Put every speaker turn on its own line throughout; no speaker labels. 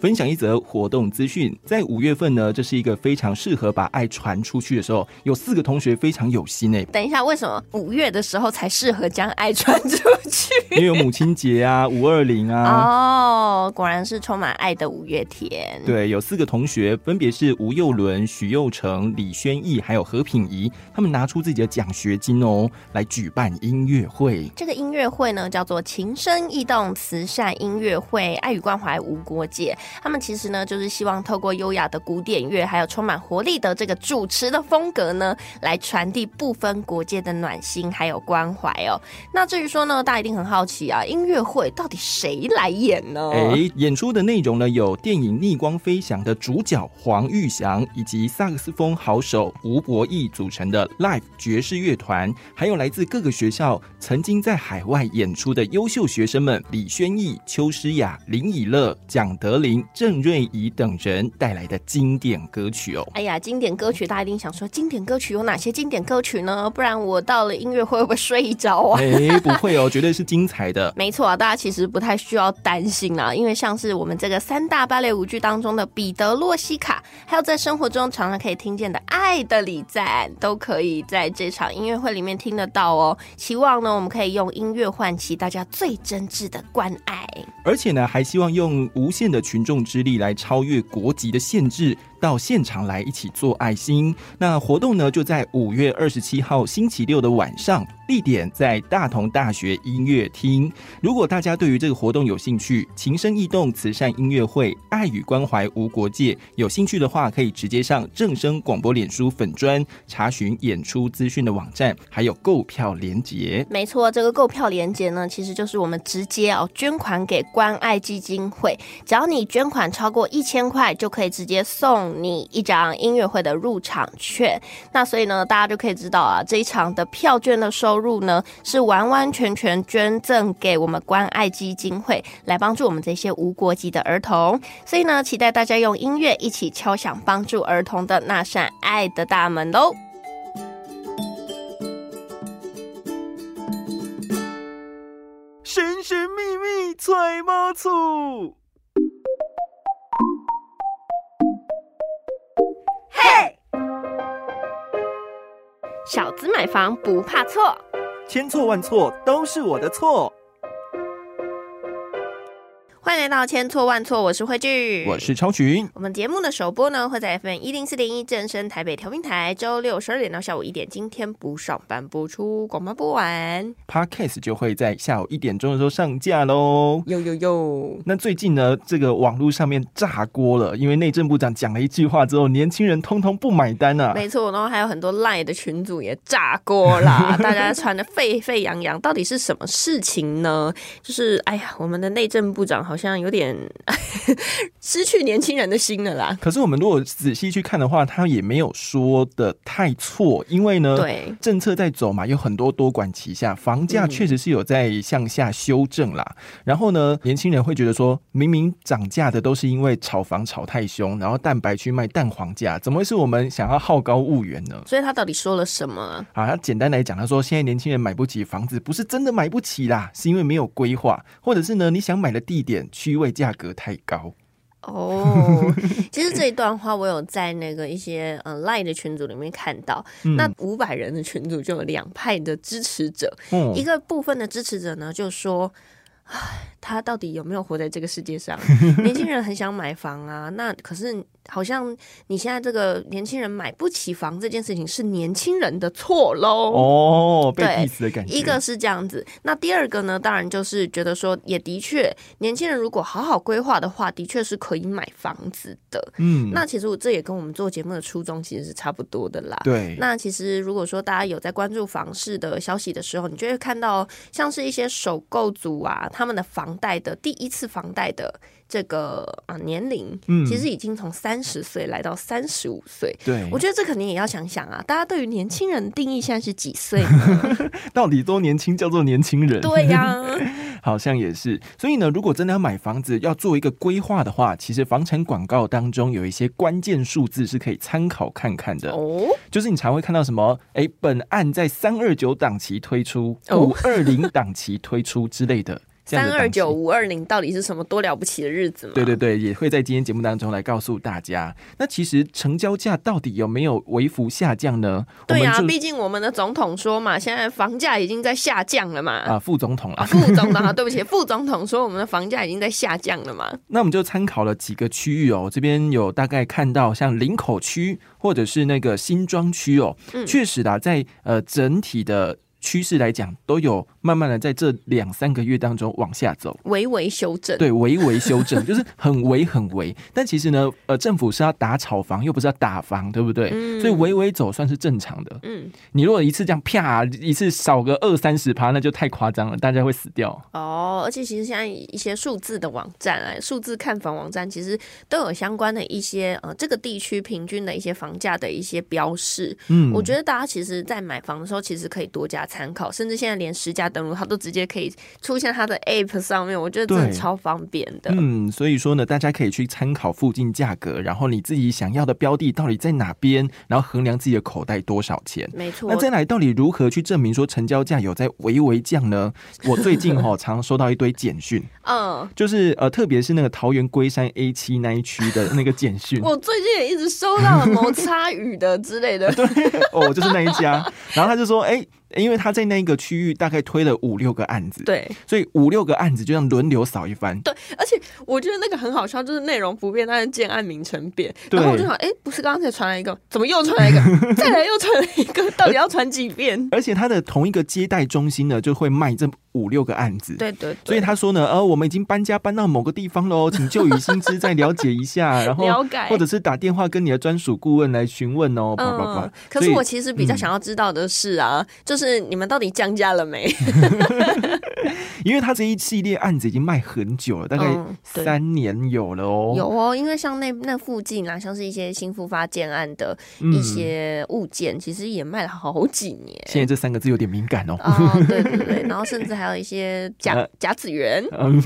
分享一则活动资讯。在五月份呢，这是一个非常适合把爱传出去的时候。有四个同学非常有心诶。
等一下，为什么五月的时候才适合将爱传出去？
因为有母亲节啊，五二零啊。
哦，果然是充满爱的五月天。
对，有四个同学，分别是吴佑伦、许佑成、李轩逸，还有何品仪。他们拿出自己的奖学金哦，来举办音乐会。
这个音乐会呢，叫做“情深意动慈善音乐会”，爱与关怀无国界。他们其实呢，就是希望透过优雅的古典乐，还有充满活力的这个主持的风格呢，来传递不分国界的暖心还有关怀哦。那至于说呢，大家一定很好奇啊，音乐会到底谁来演呢？
哎，演出的内容呢，有电影《逆光飞翔》的主角黄玉祥，以及萨克斯风好手吴博义组成的 Live 爵士乐团，还有来自各个学校曾经在海外演出的优秀学生们李轩逸、邱诗雅、林以乐、蒋德林、郑瑞怡等人带来的经典歌曲哦。
哎呀，经典歌曲，大家一定想说，经典歌曲有哪些经典歌曲呢？不然我到了音乐会会不会睡着啊？
哎，不会哦，绝对是精彩的。
没错啊，大家其实不太需要担心啊，因为像是我们这个三大芭蕾舞剧当中的彼得洛西卡，还有在生活中常常可以听见的爱的礼赞，都可以在这场音乐会里面听得到哦。希望呢，我们可以用音乐唤起大家最真挚的关爱，
而且呢，还希望用无限的群众之力来超越国籍的限制。到现场来一起做爱心。那活动呢，就在五月二十七号星期六的晚上，地点在大同大学音乐厅。如果大家对于这个活动有兴趣，情深意动慈善音乐会，爱与关怀无国界，有兴趣的话，可以直接上正声广播脸书粉专查询演出资讯的网站，还有购票连结。
没错，这个购票连结呢，其实就是我们直接哦捐款给关爱基金会，只要你捐款超过一千块，就可以直接送。你一张音乐会的入场券，那所以呢，大家就可以知道啊，这一场的票券的收入呢，是完完全全捐赠给我们关爱基金会，来帮助我们这些无国籍的儿童。所以呢，期待大家用音乐一起敲响帮助儿童的那扇爱的大门喽！
神神秘秘揣猫醋。
只买房不怕错，
千错万错都是我的错。
欢迎来到千错万错，我是慧聚，
我是超群。
我们节目的首播呢会在 FM 一零四点一正声台北调频台，周六十二点到下午一点。今天不上班播出，广播播完
，Podcast 就会在下午一点钟的时候上架喽。
有有有。
那最近呢，这个网络上面炸锅了，因为内政部长讲了一句话之后，年轻人通通不买单啊。
没错，然后还有很多赖的群组也炸锅啦，大家传的沸沸扬扬，到底是什么事情呢？就是哎呀，我们的内政部长好。像有点 失去年轻人的心了啦。
可是我们如果仔细去看的话，他也没有说的太错，因为呢，
对
政策在走嘛，有很多多管齐下，房价确实是有在向下修正啦。然后呢，年轻人会觉得说，明明涨价的都是因为炒房炒太凶，然后蛋白去卖蛋黄价，怎么会是我们想要好高骛远呢？
所以他到底说了什么？
啊，他简单来讲，他说现在年轻人买不起房子，不是真的买不起啦，是因为没有规划，或者是呢，你想买的地点。区位价格太高
哦，其实这一段话我有在那个一些呃 Line 的群组里面看到，那五百人的群组就有两派的支持者，一个部分的支持者呢就说，唉，他到底有没有活在这个世界上？年轻人很想买房啊，那可是。好像你现在这个年轻人买不起房这件事情是年轻人的错喽？
哦，被 diss 的感觉。
一个是这样子，那第二个呢？当然就是觉得说，也的确，年轻人如果好好规划的话，的确是可以买房子的。嗯，那其实我这也跟我们做节目的初衷其实是差不多的啦。
对。
那其实如果说大家有在关注房市的消息的时候，你就会看到像是一些首购族啊，他们的房贷的第一次房贷的。这个啊年龄，嗯其实已经从三十岁来到三十五岁。
对，
我觉得这肯定也要想想啊，大家对于年轻人定义现在是几岁？
到底多年轻叫做年轻人？
对呀，
好像也是。所以呢，如果真的要买房子，要做一个规划的话，其实房产广告当中有一些关键数字是可以参考看看的。哦，就是你常会看到什么？哎，本案在三二九档期推出，五二零档期推出之类的。
三二九五二零到底是什么多了不起的日子吗？
对对对，也会在今天节目当中来告诉大家。那其实成交价到底有没有微幅下降呢？
对啊，毕竟我们的总统说嘛，现在房价已经在下降了嘛。
啊，副总统啊，
副总统啊，对不起，副总统说我们的房价已经在下降了嘛。
那我们就参考了几个区域哦，这边有大概看到像林口区或者是那个新庄区哦，确实的，在呃整体的。趋势来讲，都有慢慢的在这两三个月当中往下走，
微微修正。
对，微微修正，就是很微很微。但其实呢，呃，政府是要打炒房，又不是要打房，对不对？嗯。所以微微走算是正常的。嗯。你如果一次这样啪一次少个二三十趴，那就太夸张了，大家会死掉。
哦，而且其实现在一些数字的网站啊，数字看房网站，其实都有相关的一些呃，这个地区平均的一些房价的一些标示。嗯。我觉得大家其实，在买房的时候，其实可以多加。参考，甚至现在连实价登录，它都直接可以出现它的 App 上面，我觉得真的超方便的。
嗯，所以说呢，大家可以去参考附近价格，然后你自己想要的标的到底在哪边，然后衡量自己的口袋多少钱。
没错。
那再来，到底如何去证明说成交价有在微微降呢？我最近哈常收到一堆简讯，嗯，就是呃，特别是那个桃园龟山 A 七那一区的那个简讯，
我最近也一直收到了摩擦雨的之类的。
对，哦，就是那一家，然后他就说，哎。因为他在那一个区域大概推了五六个案子，
对，
所以五六个案子就像轮流扫一番。
对，而且我觉得那个很好笑，就是内容不变，但是建案名称变。然后我就想，哎，不是刚刚才传来一个，怎么又传来一个？再来又传来一个，到底要传几遍？
而且他的同一个接待中心呢，就会卖这五六个案子。
对对。
所以他说呢，呃，我们已经搬家搬到某个地方喽，请就以薪资再了解一下，然后或者是打电话跟你的专属顾问来询问哦。嗯。
可是我其实比较想要知道的是啊，就是你们到底。降价了没？
因为他这一系列案子已经卖很久了，大概三年有了哦。
有哦，因为像那那附近啊，像是一些新复发建案的一些物件，其实也卖了好几年。
现在这三个字有点敏感哦。
哦，对对对，然后甚至还有一些甲甲子园，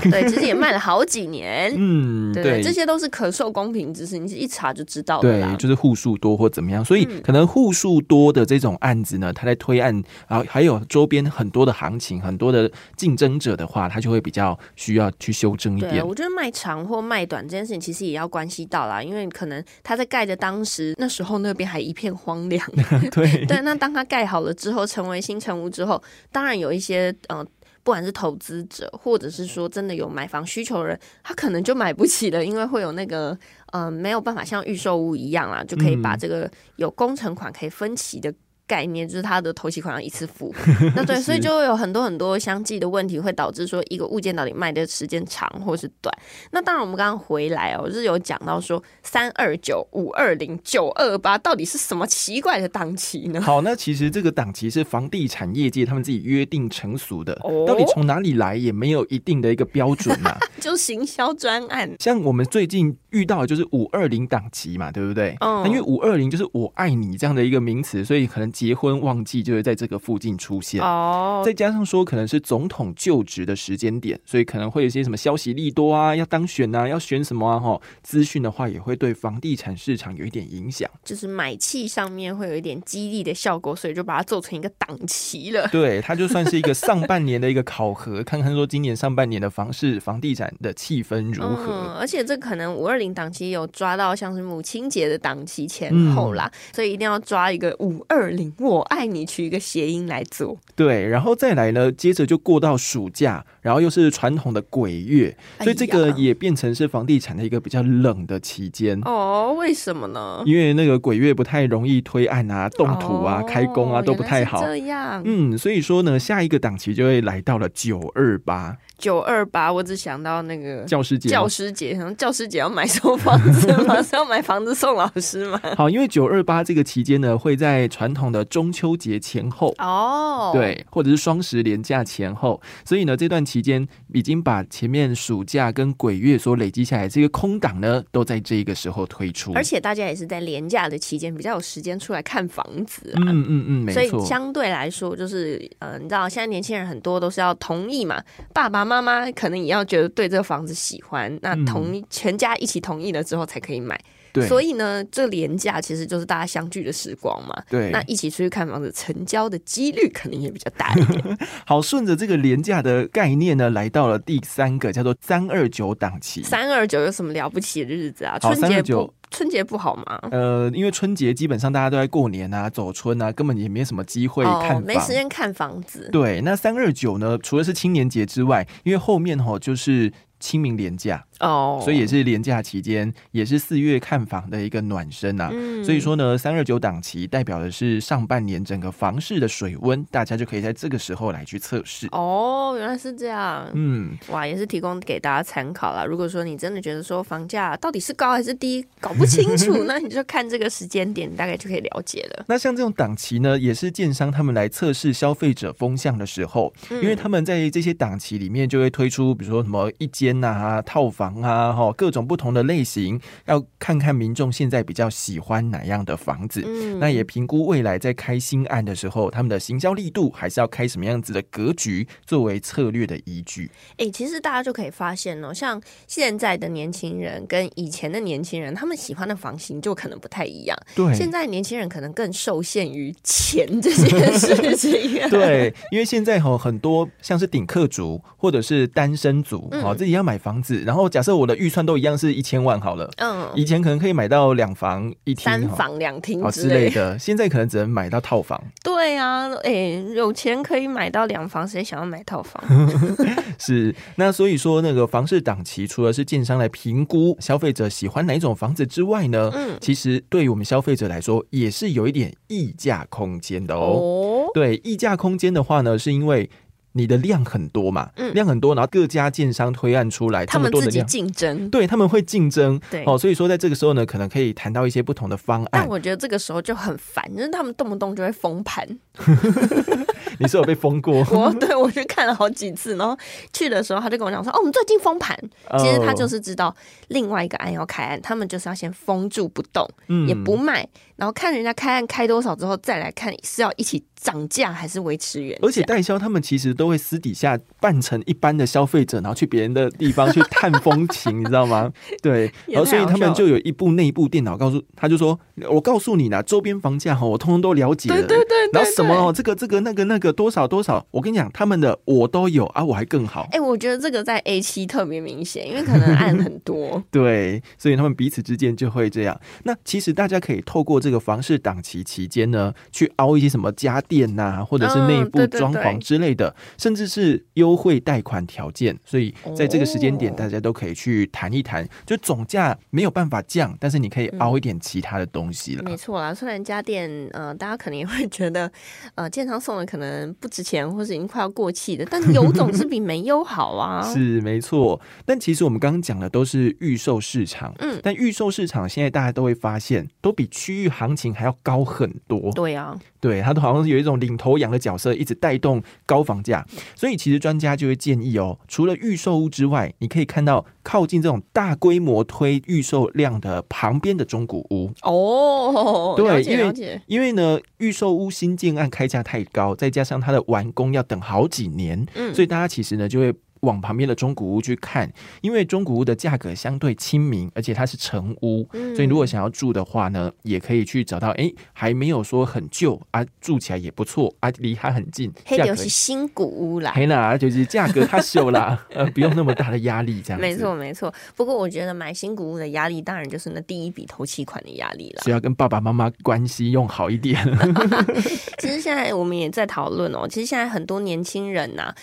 对，其实也卖了好几年。嗯，对，这些都是可受公平知识，你一查就知道
了。对，就是户数多或怎么样，所以可能户数多的这种案子呢，他在推案，然后还有周。周边很多的行情，很多的竞争者的话，他就会比较需要去修正一点。
我觉得卖长或卖短这件事情，其实也要关系到啦，因为可能他在盖的当时那时候那边还一片荒凉。
对
对，那当他盖好了之后，成为新城屋之后，当然有一些呃，不管是投资者，或者是说真的有买房需求的人，他可能就买不起了，因为会有那个呃没有办法像预售屋一样啊，就可以把这个有工程款可以分期的。概念就是它的头期款要一次付，那对，所以就会有很多很多相继的问题，会导致说一个物件到底卖的时间长或是短。那当然，我们刚刚回来哦，就是有讲到说三二九五二零九二八到底是什么奇怪的档期呢？
好，那其实这个档期是房地产业界他们自己约定成熟的，到底从哪里来也没有一定的一个标准嘛，
就行销专案。
像我们最近遇到的就是五二零档期嘛，对不对？嗯，那因为五二零就是我爱你这样的一个名词，所以可能。结婚旺季就会在这个附近出现哦，再加上说可能是总统就职的时间点，所以可能会有些什么消息利多啊，要当选啊，要选什么啊？哈，资讯的话也会对房地产市场有一点影响，
就是买气上面会有一点激励的效果，所以就把它做成一个档期了。
对，它就算是一个上半年的一个考核，看看说今年上半年的房市、房地产的气氛如何。
而且这可能五二零档期有抓到像是母亲节的档期前后啦，所以一定要抓一个五二零。我爱你取一个谐音来做，
对，然后再来呢，接着就过到暑假，然后又是传统的鬼月，所以这个也变成是房地产的一个比较冷的期间。
哦，为什么呢？
因为那个鬼月不太容易推案啊、动土啊、开工啊都不太好。
这样，
嗯，所以说呢，下一个档期就会来到了九二八。
九二八，我只想到那个
教师节，
教师节，像教师节要买什么房子吗？是要买房子送老师吗？
好，因为九二八这个期间呢，会在传统的中秋节前后。哦，对，或者是双十连假前后，所以呢，这段期间已经把前面暑假跟鬼月所累积下来这个空档呢，都在这个时候推出，
而且大家也是在连假的期间比较有时间出来看房子，
嗯嗯嗯，没错，
所以相对来说，就是呃，你知道现在年轻人很多都是要同意嘛，爸爸妈。妈妈可能也要觉得对这个房子喜欢，那同全家一起同意了之后才可以买。
对，
所以呢，这廉价其实就是大家相聚的时光嘛。
对，
那一起出去看房子，成交的几率肯定也比较大一点。
好，顺着这个廉价的概念呢，来到了第三个叫做三二九档期。
三二九有什么了不起的日子啊？
好，
春节
329
不春节不好吗？
呃，因为春节基本上大家都在过年啊、走春啊，根本也没什么机会看。
没时间看房子。
对，那三二九呢，除了是青年节之外，因为后面吼就是清明廉假，
哦，
所以也是连假期间，也是四月看房的一个暖身啊。
嗯
所以说呢，三二九档期代表的是上半年整个房市的水温，大家就可以在这个时候来去测试。
哦，原来是这样。
嗯，
哇，也是提供给大家参考啦。如果说你真的觉得说房价到底是高还是低，搞不清楚，那你就看这个时间点，大概就可以了解了。
那像这种档期呢，也是建商他们来测试消费者风向的时候，
嗯
因为他们在这些档期里面就会推出，比如说什么一间啊、套房啊，哈，各种不同的类型，要看看民众现在比较喜欢哪样的房子。
嗯
那也评估未来在开新案的时候，他们的行销力度还是要开什么样子的格局作为策略的依据。
哎、其实大家就可以发现哦，像现在的年轻人跟以前的年轻人，他们喜欢的房型就可能不太一样。
对
现在年轻人可能更受限于钱这件事情。
对，因为现在哈很多像是顶客族或者是单身族，
嗯
哦、自己要买房子，然后假设我的预算都一样是一千万好了，
嗯，
以前可能可以买到两房一厅
三房两厅
哦之
之类
类的，现在可能只能买到套房。
对啊，哎、有钱可以买到两房，谁想要买套房？
是，那所以说那个房市档期，除了是建商来评估消费者喜欢哪一种房子之外呢，
嗯，
其实对于我们消费者来说，也是有一点溢价空间的哦。
哦，
对，溢价空间的话呢，是因为你的量很多嘛，
嗯
量很多，然后各家建商推案出来，
他们自己。竞争。
对，他们会竞争，
对
哦，所以说在这个时候呢，可能可以谈到一些不同的方案。
但我觉得这个时候就很烦，就是他们动不动就会封盘。
你是有被封过？
我对我去看了好几次，然后去的时候他就跟我讲说：“哦，我们最近封盘。”其实他就
哦
是知道另外一个案要开案，他们就是要先封住不动，
嗯
也不卖，然后看人家开案开多少之后再来看是要一起涨价还是维持原价。
而且代销他们其实都会私底下扮成一般的消费者，然后去别人的地方去探风情，你知道吗？对，然后所以他们就有一部内部电脑告诉他，就说：“我告诉你啦，周边房价哈，我通通都了解了。
对对对对
然后什么哦，这个这个那个那个多少多少，我跟你讲，他们的我都有啊，我还更好。
哎、我觉得这个在 A 七特别明显，因为可能案很多。
对，所以他们彼此之间就会这样。那其实大家可以透过这个房市档期期间呢，去凹一些什么家电呐、或者是内部装潢之类的，甚至是优惠贷款条件。所以在这个时间点，
哦
大家都可以去谈一谈。就总价没有办法降，但是你可以凹一点其他的东西了。
没错啦，虽然家电呃，大家可能也会觉得呃，建商送的可能不值钱，或是已经快要过气的，但有总是比没有好啊。
是没错，但其实我们刚刚讲的都是预售市场，
嗯
但预售市场现在大家都会发现，都比区域行情还要高很多。
对啊，
对，它都好像是有一种领头羊的角色，一直带动高房价。所以其实专家就会建议哦，除了预售屋之外，你可以看到靠近这种大规模推预售量的旁边的中古屋。
哦，
对因为，因为呢，预售屋新建案开价太高，再加上它的完工要等好几年，
嗯，
所以大家其实呢就会往旁边的中古屋去看，因为中古屋的价格相对亲民，而且它是成屋，
嗯
所以如果想要住的话呢，也可以去找到，哎，还没有说很旧啊，住起来也不错啊，离它很近，价格
是新古屋啦。
黑啦，就是价格它秀啦，呃，不用那么大的压力，这样子
没错，没错。不过我觉得买新古屋的压力，当然就是那第一笔头期款的压力了。
是要跟爸爸妈妈关系用好一点。
其实现在我们也在讨论哦，其实现在很多年轻人呐、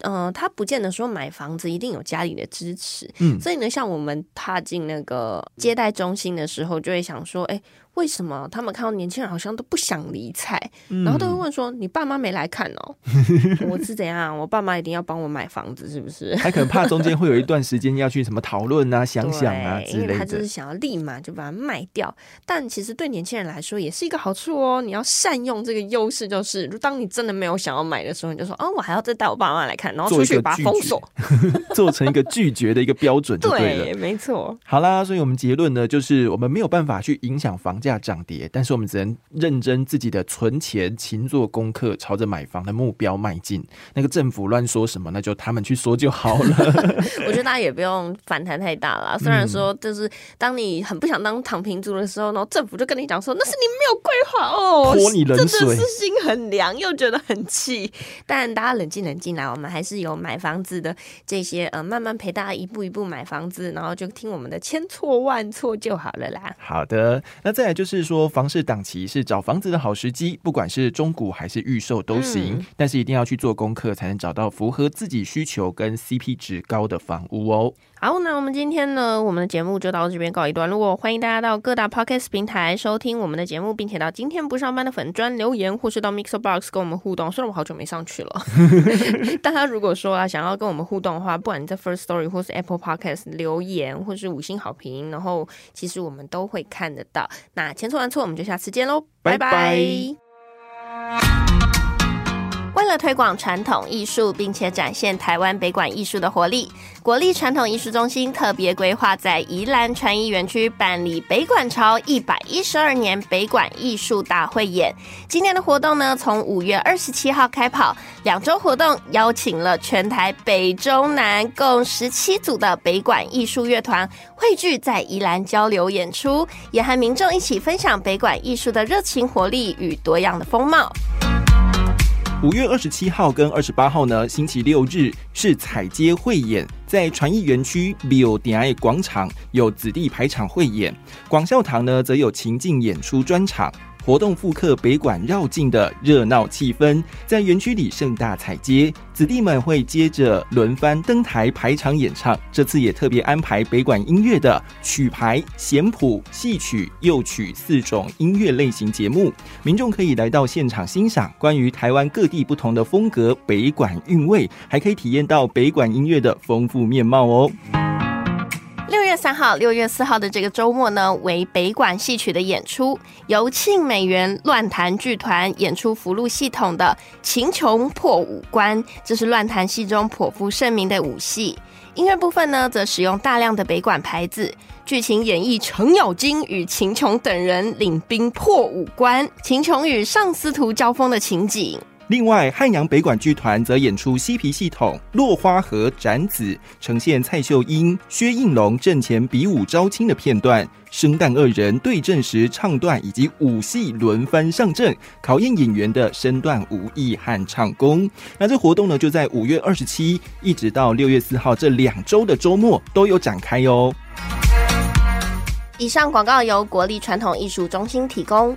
呃，他不见得说买房子一定有家里的支持，
嗯。
所以呢，像我们踏进那个接待中心的时候，就会想说，哎，为什么他们看到年轻人好像都不想理睬，
嗯
然后都会问说，你爸妈没来看哦？我是怎样？我爸妈一定要帮我买房子，是不是？
他可能怕中间会有一段时间要去什么讨论啊、想想啊
对
之类
因为他就是。想要立马就把它卖掉。但其实对年轻人来说也是一个好处哦，你要善用这个优势，就是当你真的没有想要买的时候，你就说，哦，我还要再带我爸妈来看，然后出去把它封锁。
做成一个拒绝的一个标准。对，
没错。
好啦，所以我们结论呢，就是我们没有办法去影响房价价涨跌，但是我们只能认真自己的存钱，勤做功课，朝着买房的目标迈进。那个政府乱说什么，那就他们去说就好了。
我觉得大家也不用反弹太大了。虽然说，就是当你很不想当躺平族的时候，然后政府就跟你讲说，那是你没有规划哦，
泼你冷水，
真的是心很凉，又觉得很气。但大家冷静冷静来，我们还是有买房子的这些呃，慢慢陪大家一步一步买房子，然后就听我们的千错万错就好了啦。
好的，那再来就是说，房市档期是找房子的好时机，不管是中古还是预售都行，但是一定要去做功课，才能找到符合自己需求跟 CP 值高的房屋哦。
好，那我们今天呢，我们的节目就到这边告一段落。欢迎大家到各大 podcast 平台收听我们的节目，并且到今天不上班的粉专留言，或是到 Mixer Box 跟我们互动。虽然我好久没上去了，大家如果说啊想要跟我们互动的话，不管你在 First Story 或是 Apple Podcast 留言，或是五星好评，然后其实我们都会看得到。那千错万错，我们就下次见喽，拜拜。为了推广传统艺术，并且展现台湾北管艺术的活力，国立传统艺术中心特别规划在宜兰传艺园区办理北管潮一百一十二年北管艺术大会演。今年的活动呢，从五月二十七号开跑，两周活动邀请了全台北中南共十七组的北管艺术乐团汇聚在宜兰交流演出，也和民众一起分享北管艺术的热情活力与多样的风貌。
五月二十七号跟二十八号呢，星期六日是彩街汇演，在传艺园区 Bill 点爱广场有子弟排场汇演，广孝堂呢则有情境演出专场。活动复刻北馆绕境的热闹气氛，在园区里盛大彩街，子弟们会接着轮番登台排场演唱。这次也特别安排北馆音乐的曲牌、弦谱、戏曲、幼曲四种音乐类型节目，民众可以来到现场欣赏关于台湾各地不同的风格北馆韵味，还可以体验到北馆音乐的丰富面貌哦。
月三号、六月四号的这个周末呢，为北管戏曲的演出，由庆美元乱弹剧团演出福禄系统的《秦琼破五关》，这是乱弹戏中颇负盛名的武戏。音乐部分呢，则使用大量的北管牌子，剧情演绎程咬金与秦琼等人领兵破五关，秦琼与上司徒交锋的情景。
另外，汉阳北管剧团则演出嬉皮系统《落花和展子》，呈现蔡秀英、薛应龙阵前比武招亲的片段，生旦二人对阵时唱段以及武戏轮番上阵，考验演员的身段、武艺和唱功。那这活动呢，就在五月二十七一直到六月四号这两周的周末都有展开哟。
以上广告由国立传统艺术中心提供。